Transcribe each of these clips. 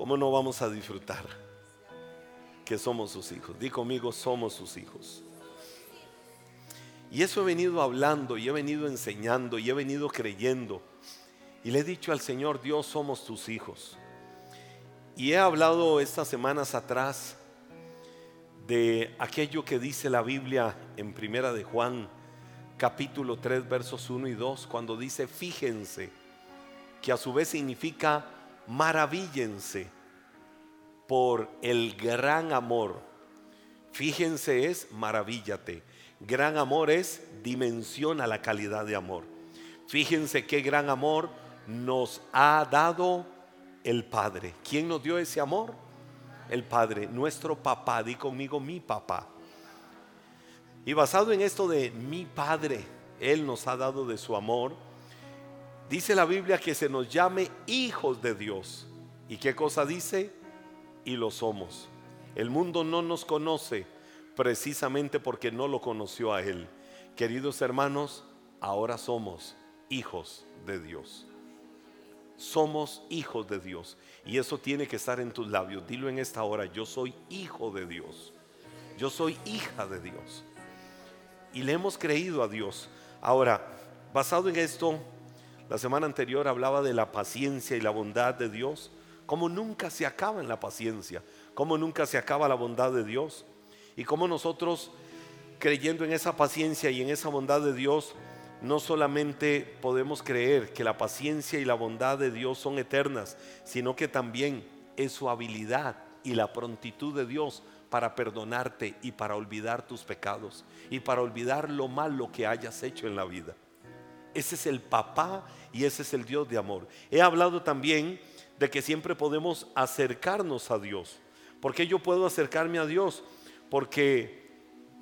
¿cómo no vamos a disfrutar que somos sus hijos? Di conmigo, somos sus hijos. Y eso he venido hablando y he venido enseñando y he venido creyendo. Y le he dicho al Señor, Dios, somos tus hijos. Y he hablado estas semanas atrás de aquello que dice la Biblia en Primera de Juan, capítulo 3, versos 1 y 2, cuando dice, fíjense, que a su vez significa maravíllense por el gran amor. Fíjense es maravíllate. Gran amor es dimensiona la calidad de amor. Fíjense qué gran amor nos ha dado el Padre. ¿Quién nos dio ese amor? El Padre, nuestro papá. Di conmigo mi papá. Y basado en esto de mi Padre, Él nos ha dado de su amor. Dice la Biblia que se nos llame hijos de Dios. ¿Y qué cosa dice? Y lo somos. El mundo no nos conoce precisamente porque no lo conoció a Él. Queridos hermanos, ahora somos hijos de Dios. Somos hijos de Dios. Y eso tiene que estar en tus labios. Dilo en esta hora, yo soy hijo de Dios. Yo soy hija de Dios. Y le hemos creído a Dios. Ahora, basado en esto, la semana anterior hablaba de la paciencia y la bondad de Dios. Como nunca se acaba en la paciencia. Como nunca se acaba la bondad de Dios y cómo nosotros, creyendo en esa paciencia y en esa bondad de Dios, no solamente podemos creer que la paciencia y la bondad de Dios son eternas, sino que también es su habilidad y la prontitud de Dios para perdonarte y para olvidar tus pecados y para olvidar lo malo que hayas hecho en la vida. Ese es el papá y ese es el Dios de amor. He hablado también de que siempre podemos acercarnos a Dios. porque yo puedo acercarme a Dios? porque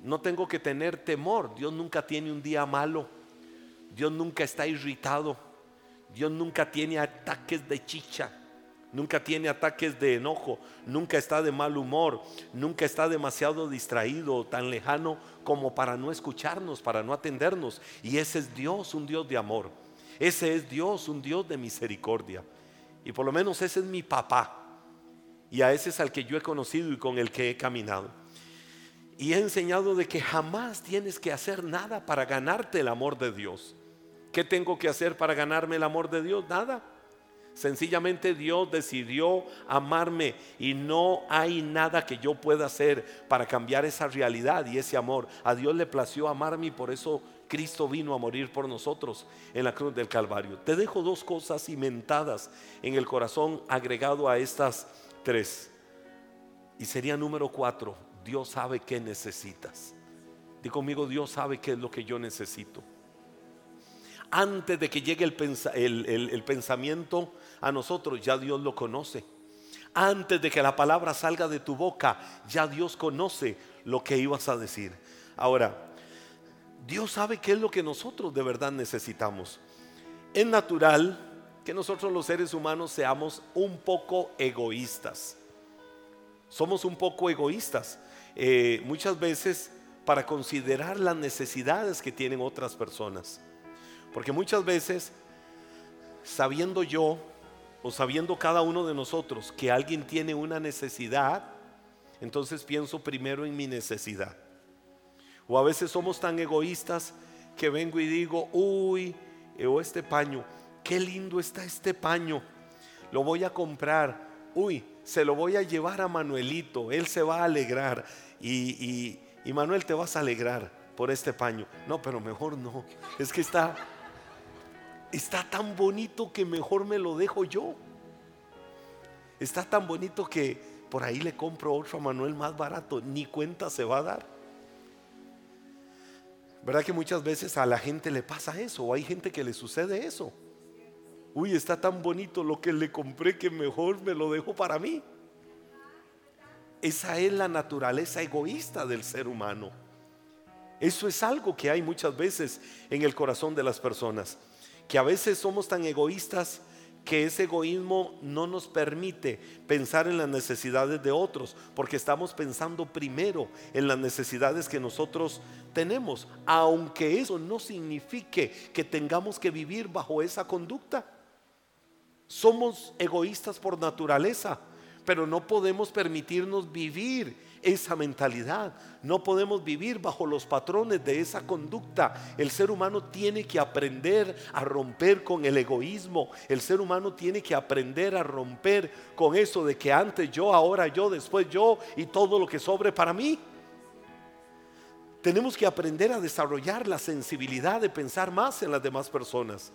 no tengo que tener temor. Dios nunca tiene un día malo. Dios nunca está irritado. Dios nunca tiene ataques de chicha. Nunca tiene ataques de enojo, nunca está de mal humor, nunca está demasiado distraído o tan lejano como para no escucharnos, para no atendernos. Y ese es Dios, un Dios de amor. Ese es Dios, un Dios de misericordia. Y por lo menos ese es mi papá. Y a ese es al que yo he conocido y con el que he caminado. Y he enseñado de que jamás tienes que hacer nada para ganarte el amor de Dios. ¿Qué tengo que hacer para ganarme el amor de Dios? Nada. Sencillamente Dios decidió amarme y no hay nada que yo pueda hacer para cambiar esa realidad y ese amor. A Dios le plació amarme y por eso Cristo vino a morir por nosotros en la cruz del Calvario. Te dejo dos cosas cimentadas en el corazón agregado a estas tres. Y sería número cuatro, Dios sabe qué necesitas. Di conmigo, Dios sabe qué es lo que yo necesito. Antes de que llegue el, pensamiento a nosotros, ya Dios lo conoce. Antes de que la palabra salga de tu boca, ya Dios conoce lo que ibas a decir. Ahora, Dios sabe qué es lo que nosotros de verdad necesitamos. Es natural que nosotros los seres humanos seamos un poco egoístas. Somos un poco egoístas. Eh, muchas veces para considerar las necesidades que tienen otras personas. Porque muchas veces, sabiendo yo o sabiendo cada uno de nosotros que alguien tiene una necesidad, entonces pienso primero en mi necesidad. O a veces somos tan egoístas que vengo y digo, uy, eh, o este paño, qué lindo está este paño, lo voy a comprar, uy, se lo voy a llevar a Manuelito, él se va a alegrar y, Manuel te vas a alegrar por este paño. No, pero mejor no. Es que está, está tan bonito que mejor me lo dejo yo. Está tan bonito que por ahí le compro otro a Manuel más barato, ni cuenta se va a dar. ¿Verdad que muchas veces a la gente le pasa eso? O hay gente que le sucede eso. Uy, está tan bonito lo que le compré que mejor me lo dejo para mí. Esa es la naturaleza egoísta del ser humano. Eso es algo que hay muchas veces en el corazón de las personas, que a veces somos tan egoístas que ese egoísmo no nos permite pensar en las necesidades de otros, porque estamos pensando primero en las necesidades que nosotros tenemos, aunque eso no signifique que tengamos que vivir bajo esa conducta. Somos egoístas por naturaleza, pero no podemos permitirnos vivir esa mentalidad. No podemos vivir bajo los patrones de esa conducta. El ser humano tiene que aprender a romper con el egoísmo. El ser humano tiene que aprender a romper con eso de que antes yo, ahora yo, después yo y todo lo que sobre para mí. Tenemos que aprender a desarrollar la sensibilidad de pensar más en las demás personas.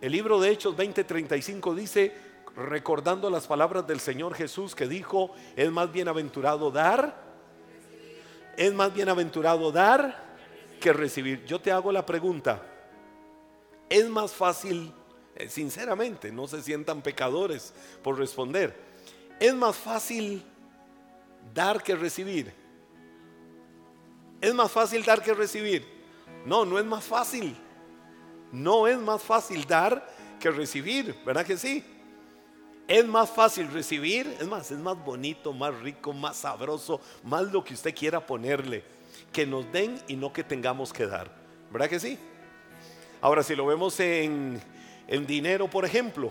El libro de Hechos 20:35 dice, recordando las palabras del Señor Jesús que dijo, es más bienaventurado dar, es más bienaventurado dar que recibir. Yo te hago la pregunta, es más fácil, eh, sinceramente, no se sientan pecadores por responder, es más fácil dar que recibir. ¿Es más fácil dar que recibir? No, no es más fácil. No es más fácil dar que recibir, ¿verdad que sí? Es más fácil recibir, es más, es más bonito, más rico, más sabroso, más lo que usted quiera ponerle, que nos den y no que tengamos que dar, ¿verdad que sí? Ahora, si lo vemos en, dinero, por ejemplo,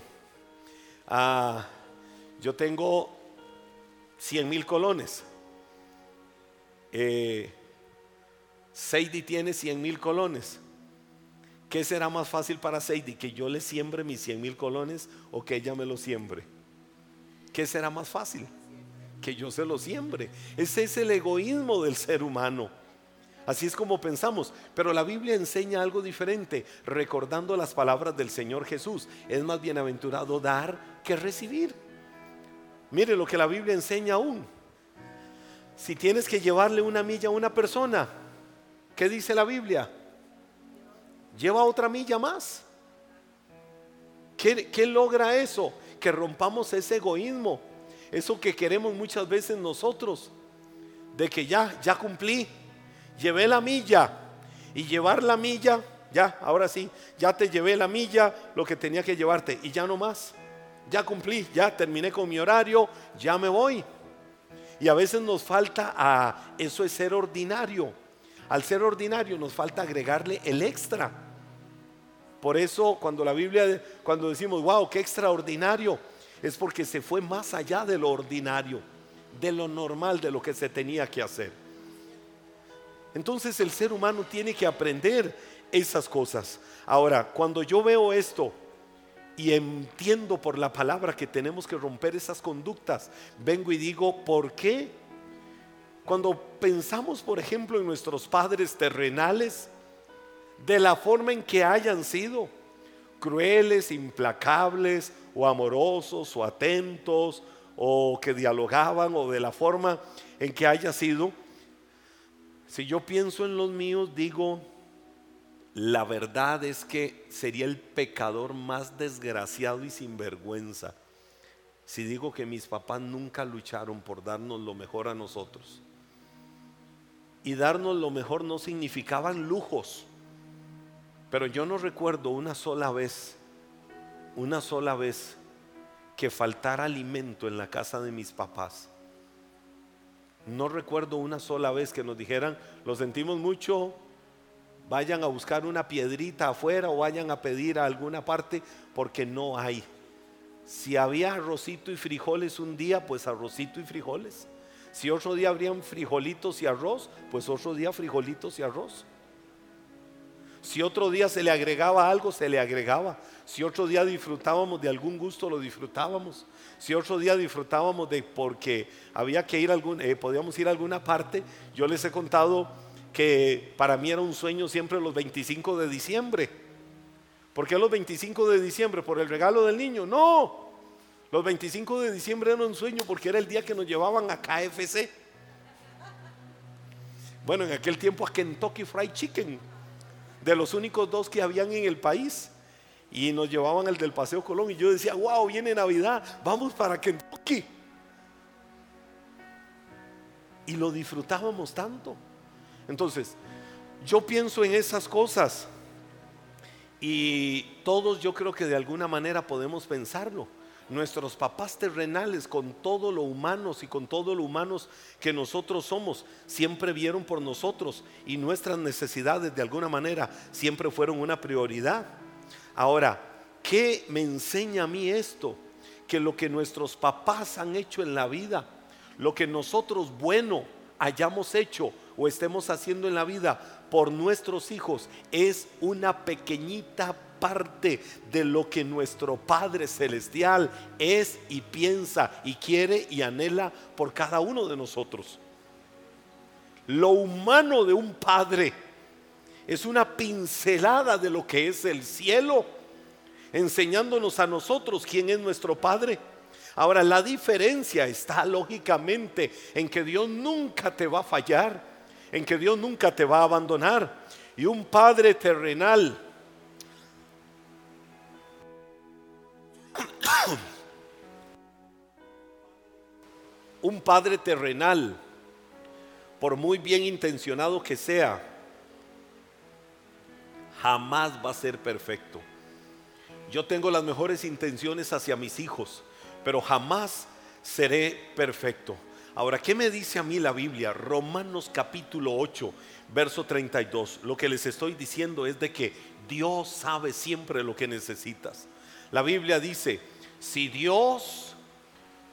ah, yo tengo 100 mil colones. Eh, tiene 100 mil colones. ¿Qué será más fácil para Seidi? ¿Que yo le siembre mis 100 mil colones o que ella me lo siembre? ¿Qué será más fácil? Que yo se lo siembre. Ese es el egoísmo del ser humano. Así es como pensamos. Pero la Biblia enseña algo diferente, recordando las palabras del Señor Jesús. Es más bienaventurado dar que recibir. Mire lo que la Biblia enseña aún. Si tienes que llevarle una milla a una persona, ¿Qué dice la Biblia? Lleva otra milla más. ¿Qué, logra eso? Que rompamos ese egoísmo. Eso que queremos muchas veces nosotros. De que ya, ya cumplí. Llevé la milla. Y llevar la milla, ya, ahora sí, ya te llevé la milla, lo que tenía que llevarte. Y ya no más. Ya cumplí, ya terminé con mi horario, ya me voy. Y a veces nos falta a eso es ser ordinario. Al ser ordinario nos falta agregarle el extra. Por eso cuando la Biblia, cuando decimos, wow, qué extraordinario, es porque se fue más allá de lo ordinario, de lo normal, de lo que se tenía que hacer. Entonces el ser humano tiene que aprender esas cosas. Ahora, cuando yo veo esto y entiendo por la palabra que tenemos que romper esas conductas, vengo y digo, ¿por qué cuando pensamos, por ejemplo, en nuestros padres terrenales, de la forma en que hayan sido, crueles, implacables, o amorosos, o atentos, o que dialogaban, o de la forma en que haya sido, si yo pienso en los míos, digo, la verdad es que sería el pecador más desgraciado y sinvergüenza si digo que mis papás nunca lucharon por darnos lo mejor a nosotros y darnos lo mejor no significaban lujos. Pero yo no recuerdo una sola vez, una sola vez que faltara alimento en la casa de mis papás. No recuerdo una sola vez que nos dijeran, lo sentimos mucho, vayan a buscar una piedrita afuera o vayan a pedir a alguna parte porque no hay. Si había arrocito y frijoles un día, pues arrocito y frijoles. Si otro día habrían frijolitos y arroz, pues otro día frijolitos y arroz. Si otro día se le agregaba algo, se le agregaba. Si otro día disfrutábamos de algún gusto, lo disfrutábamos. Si otro día disfrutábamos de porque había que ir a algún, eh, podíamos ir a alguna parte, yo les he contado que para mí era un sueño siempre los 25 de diciembre. ¿Por qué los 25 de diciembre? ¿Por el regalo del niño? No, los 25 de diciembre era un sueño porque era el día que nos llevaban a KFC. Bueno, en aquel tiempo a Kentucky Fried Chicken, de los únicos dos que habían en el país. Y nos llevaban al del Paseo Colón. Y yo decía, wow, viene Navidad, vamos para Kentucky. Y lo disfrutábamos tanto. Entonces, yo pienso en esas cosas. Y todos yo creo que de alguna manera podemos pensarlo nuestros papás terrenales, con todo lo humanos y con todo lo humanos que nosotros somos, siempre vieron por nosotros y nuestras necesidades de alguna manera siempre fueron una prioridad. Ahora, ¿qué me enseña a mí esto? que lo que nuestros papás han hecho en la vida, lo que nosotros bueno hayamos hecho o estemos haciendo en la vida por nuestros hijos, es una pequeñita parte de lo que nuestro Padre Celestial es y piensa y quiere y anhela por cada uno de nosotros. Lo humano de un padre es una pincelada de lo que es el cielo, enseñándonos a nosotros quién es nuestro Padre. Ahora, la diferencia está lógicamente en que Dios nunca te va a fallar, en que Dios nunca te va a abandonar. Y un Padre terrenal un padre terrenal, por muy bien intencionado que sea, jamás va a ser perfecto. Yo tengo las mejores intenciones hacia mis hijos, pero jamás seré perfecto. Ahora, ¿qué me dice a mí la Biblia? Romanos capítulo 8, verso 32. Lo que les estoy diciendo es de que Dios sabe siempre lo que necesitas. La Biblia dice, si Dios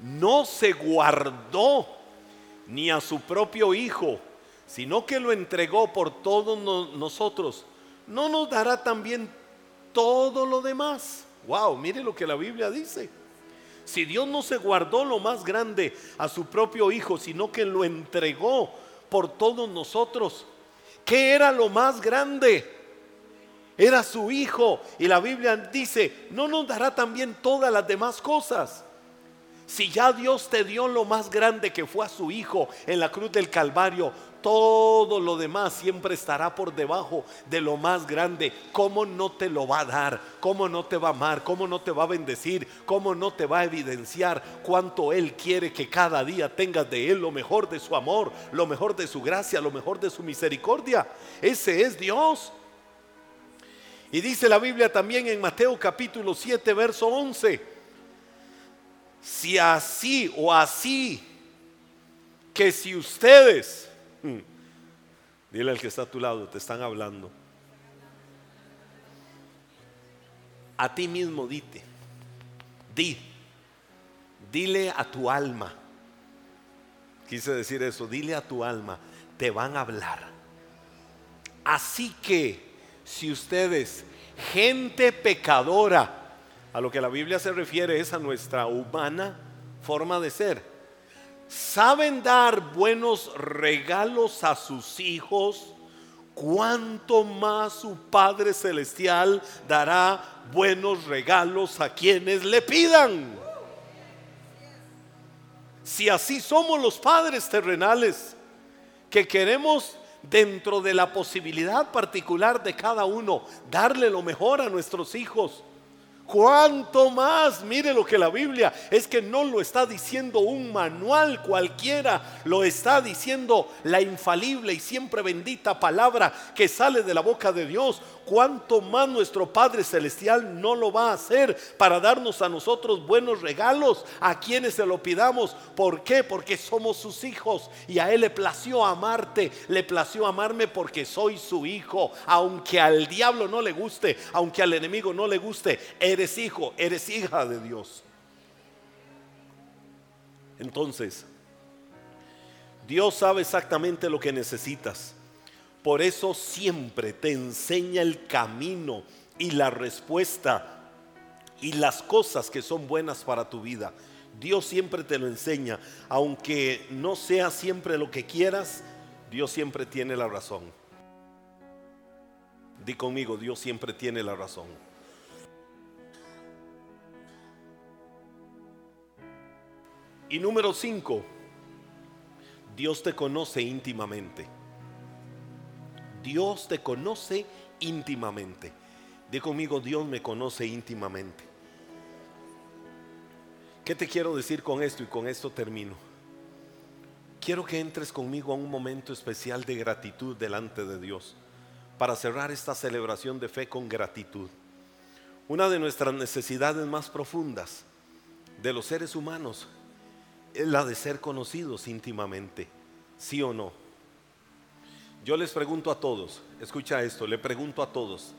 no se guardó ni a su propio Hijo, sino que lo entregó por todos nosotros, ¿no nos dará también todo lo demás? Wow, mire lo que la Biblia dice. Si Dios no se guardó lo más grande a su propio Hijo, sino que lo entregó por todos nosotros, ¿qué era lo más grande? Era su Hijo. Y la Biblia dice, ¿no nos dará también todas las demás cosas? Si ya Dios te dio lo más grande que fue a su Hijo en la cruz del Calvario, todo lo demás siempre estará por debajo de lo más grande. ¿Cómo no te lo va a dar? ¿Cómo no te va a amar? ¿Cómo no te va a bendecir? ¿Cómo no te va a evidenciar cuánto Él quiere que cada día tengas de Él lo mejor de su amor, lo mejor de su gracia, lo mejor de su misericordia? Ese es Dios. Y dice la Biblia también en Mateo capítulo 7, verso 11 si así o así, que si ustedes, hmm, dile al que está a tu lado, te están hablando, a ti mismo dite, di, dile a tu alma, quise decir eso, dile a tu alma, te van a hablar. Así que si ustedes, gente pecadora, a lo que la Biblia se refiere es a nuestra humana forma de ser. Saben dar buenos regalos a sus hijos, cuanto más su Padre Celestial dará buenos regalos a quienes le pidan. Si así somos los padres terrenales, que queremos dentro de la posibilidad particular de cada uno darle lo mejor a nuestros hijos, Cuanto más, mire lo que la Biblia es que no lo está diciendo un manual cualquiera, lo está diciendo la infalible y siempre bendita palabra que sale de la boca de Dios cuánto más nuestro Padre Celestial no lo va a hacer para darnos a nosotros buenos regalos a quienes se lo pidamos. ¿Por qué? Porque somos sus hijos y a Él le plació amarte, le plació amarme porque soy su hijo. Aunque al diablo no le guste, aunque al enemigo no le guste, hijo, eres hija de Dios. Entonces, Dios sabe exactamente lo que necesitas. Por eso siempre te enseña el camino y la respuesta y las cosas que son buenas para tu vida. Dios siempre te lo enseña. Aunque no sea siempre lo que quieras, Dios siempre tiene la razón. Di conmigo, Dios siempre tiene la razón. Y número cinco, Dios te conoce íntimamente. Dios te conoce íntimamente. Di conmigo, Dios me conoce íntimamente. ¿Qué te quiero decir con esto? Y con esto termino. Quiero que entres conmigo a un momento especial de gratitud delante de Dios para cerrar esta celebración de fe con gratitud. Una de nuestras necesidades más profundas de los seres humanos la de ser conocidos íntimamente, sí o no. Yo les pregunto a todos, escucha esto, le pregunto a todos,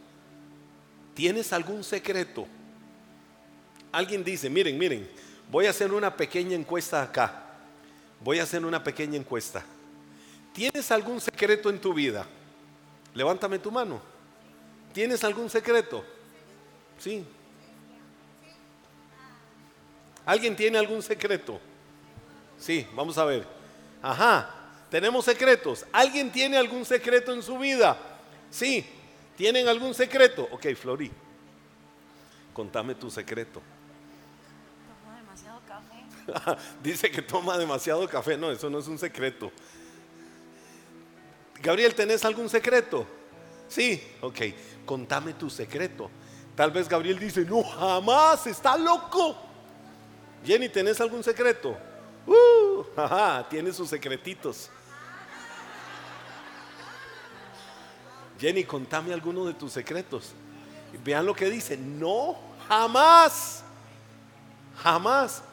¿tienes algún secreto? Alguien dice, miren, miren, voy a hacer una pequeña encuesta acá. Voy a hacer una pequeña encuesta. ¿Tienes algún secreto en tu vida? Levántame tu mano. ¿Tienes algún secreto? Sí. ¿Alguien tiene algún secreto? Sí, vamos a ver. Ajá, tenemos secretos. ¿Alguien tiene algún secreto en su vida? Sí. ¿Tienen algún secreto? Ok, Flori. Contame tu secreto. Tomo demasiado café. Dice que toma demasiado café. No, eso no es un secreto. Gabriel, ¿tenés algún secreto? Sí, ok. Contame tu secreto. Tal vez Gabriel dice, no, jamás, está loco. Jenny, ¿tenés algún secreto? Uh, tiene sus secretitos. Jenny, contame alguno de tus secretos. Vean lo que dice, no, jamás, jamás.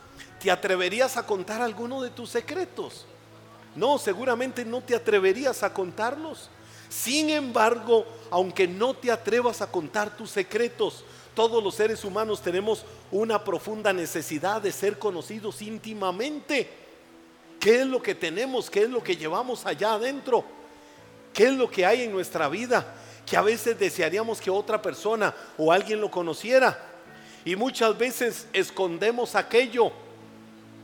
¿Te atreverías a contar alguno de tus secretos? No, seguramente no te atreverías a contarlos. Sin embargo, aunque no te atrevas a contar tus secretos, todos los seres humanos tenemos una profunda necesidad de ser conocidos íntimamente. ¿Qué es lo que tenemos? ¿Qué es lo que llevamos allá adentro? ¿Qué es lo que hay en nuestra vida? Que a veces desearíamos que otra persona o alguien lo conociera. Y muchas veces escondemos aquello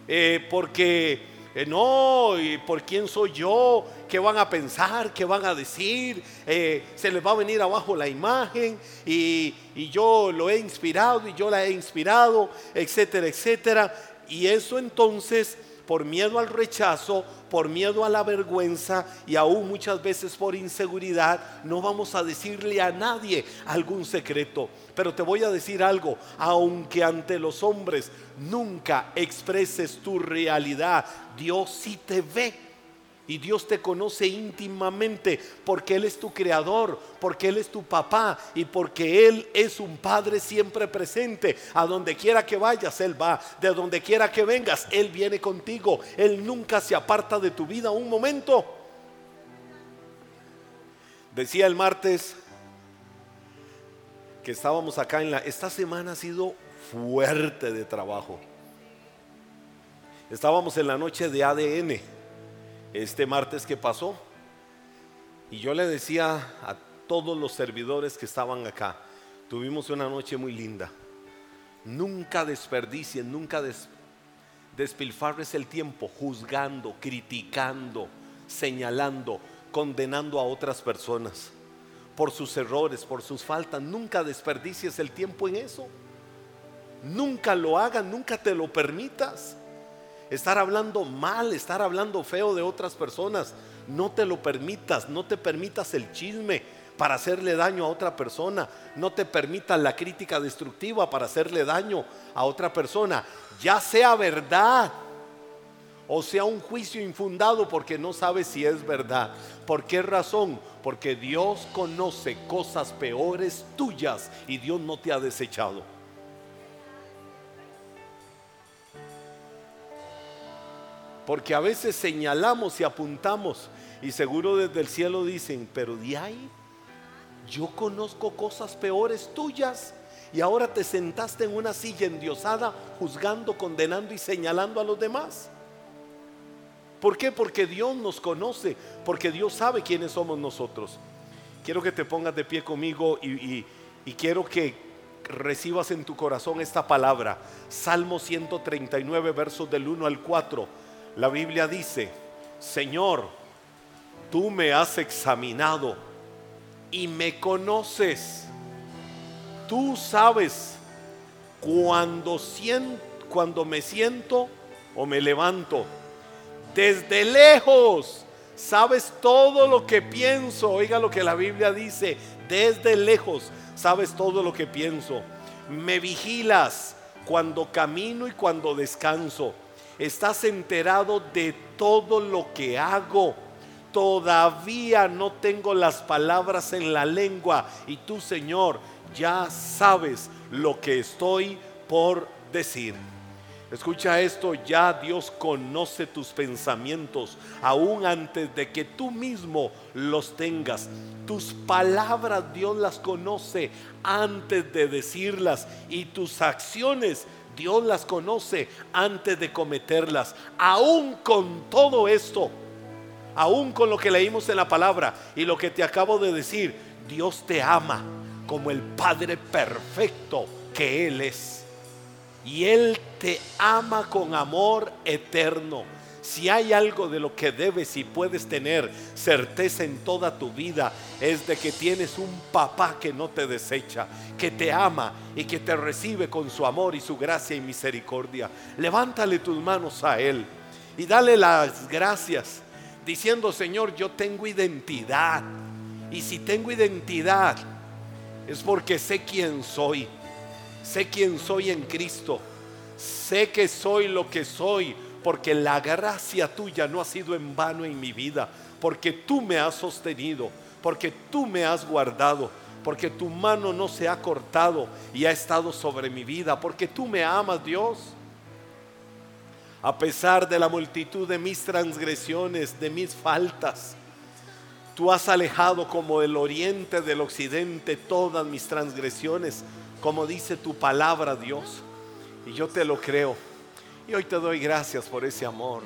eh, porque eh, no, ¿y por quién soy yo? ¿Qué van a pensar? ¿Qué van a decir? Eh, se les va a venir abajo la imagen y, y yo lo he inspirado y yo la he inspirado, etcétera, etcétera. Y eso entonces por miedo al rechazo, por miedo a la vergüenza y aún muchas veces por inseguridad, no vamos a decirle a nadie algún secreto. Pero te voy a decir algo, aunque ante los hombres nunca expreses tu realidad, Dios sí te ve. Y Dios te conoce íntimamente porque Él es tu creador, porque Él es tu papá y porque Él es un Padre siempre presente. A donde quiera que vayas, Él va. De donde quiera que vengas, Él viene contigo. Él nunca se aparta de tu vida un momento. Decía el martes que estábamos acá en la... Esta semana ha sido fuerte de trabajo. Estábamos en la noche de ADN este martes que pasó. Y yo le decía a todos los servidores que estaban acá, tuvimos una noche muy linda. Nunca desperdicien, nunca despilfarres el tiempo juzgando, criticando, señalando, condenando a otras personas por sus errores, por sus faltas. Nunca desperdicies el tiempo en eso. Nunca lo hagan, nunca te lo permitas estar hablando mal, estar hablando feo de otras personas. No te lo permitas, no te permitas el chisme para hacerle daño a otra persona. No te permitas la crítica destructiva para hacerle daño a otra persona. Ya sea verdad o sea un juicio infundado porque no sabes si es verdad. ¿Por qué razón? Porque Dios conoce cosas peores tuyas y Dios no te ha desechado. Porque a veces señalamos y apuntamos y seguro desde el cielo dicen, pero de ahí yo conozco cosas peores tuyas y ahora te sentaste en una silla endiosada juzgando, condenando y señalando a los demás. ¿Por qué? Porque Dios nos conoce, porque Dios sabe quiénes somos nosotros. Quiero que te pongas de pie conmigo y, y quiero que recibas en tu corazón esta palabra. Salmo 139, versos del 1 al 4 la Biblia dice, Señor, tú me has examinado y me conoces. Tú sabes cuando, siento, cuando me siento o me levanto. Desde lejos sabes todo lo que pienso. Oiga lo que la Biblia dice. Desde lejos sabes todo lo que pienso. Me vigilas cuando camino y cuando descanso estás enterado de todo lo que hago. Todavía no tengo las palabras en la lengua y tú, Señor, ya sabes lo que estoy por decir. Escucha esto, ya Dios conoce tus pensamientos aún antes de que tú mismo los tengas. Tus palabras Dios las conoce antes de decirlas y tus acciones Dios las conoce antes de cometerlas. Aún con todo esto, aún con lo que leímos en la palabra y lo que te acabo de decir, Dios te ama como el Padre perfecto que Él es. Y Él te ama con amor eterno. Si hay algo de lo que debes y puedes tener certeza en toda tu vida, es de que tienes un papá que no te desecha, que te ama y que te recibe con su amor y su gracia y misericordia. Levántale tus manos a Él y dale las gracias, diciendo, Señor, yo tengo identidad. Y si tengo identidad, es porque sé quién soy. Sé quién soy en Cristo. Sé que soy lo que soy porque la gracia tuya no ha sido en vano en mi vida, porque tú me has sostenido, porque tú me has guardado, porque tu mano no se ha cortado y ha estado sobre mi vida, porque tú me amas, Dios. A pesar de la multitud de mis transgresiones, de mis faltas, tú has alejado como el oriente del occidente todas mis transgresiones, como dice tu palabra, Dios. Y yo te lo creo. Y hoy te doy gracias por ese amor.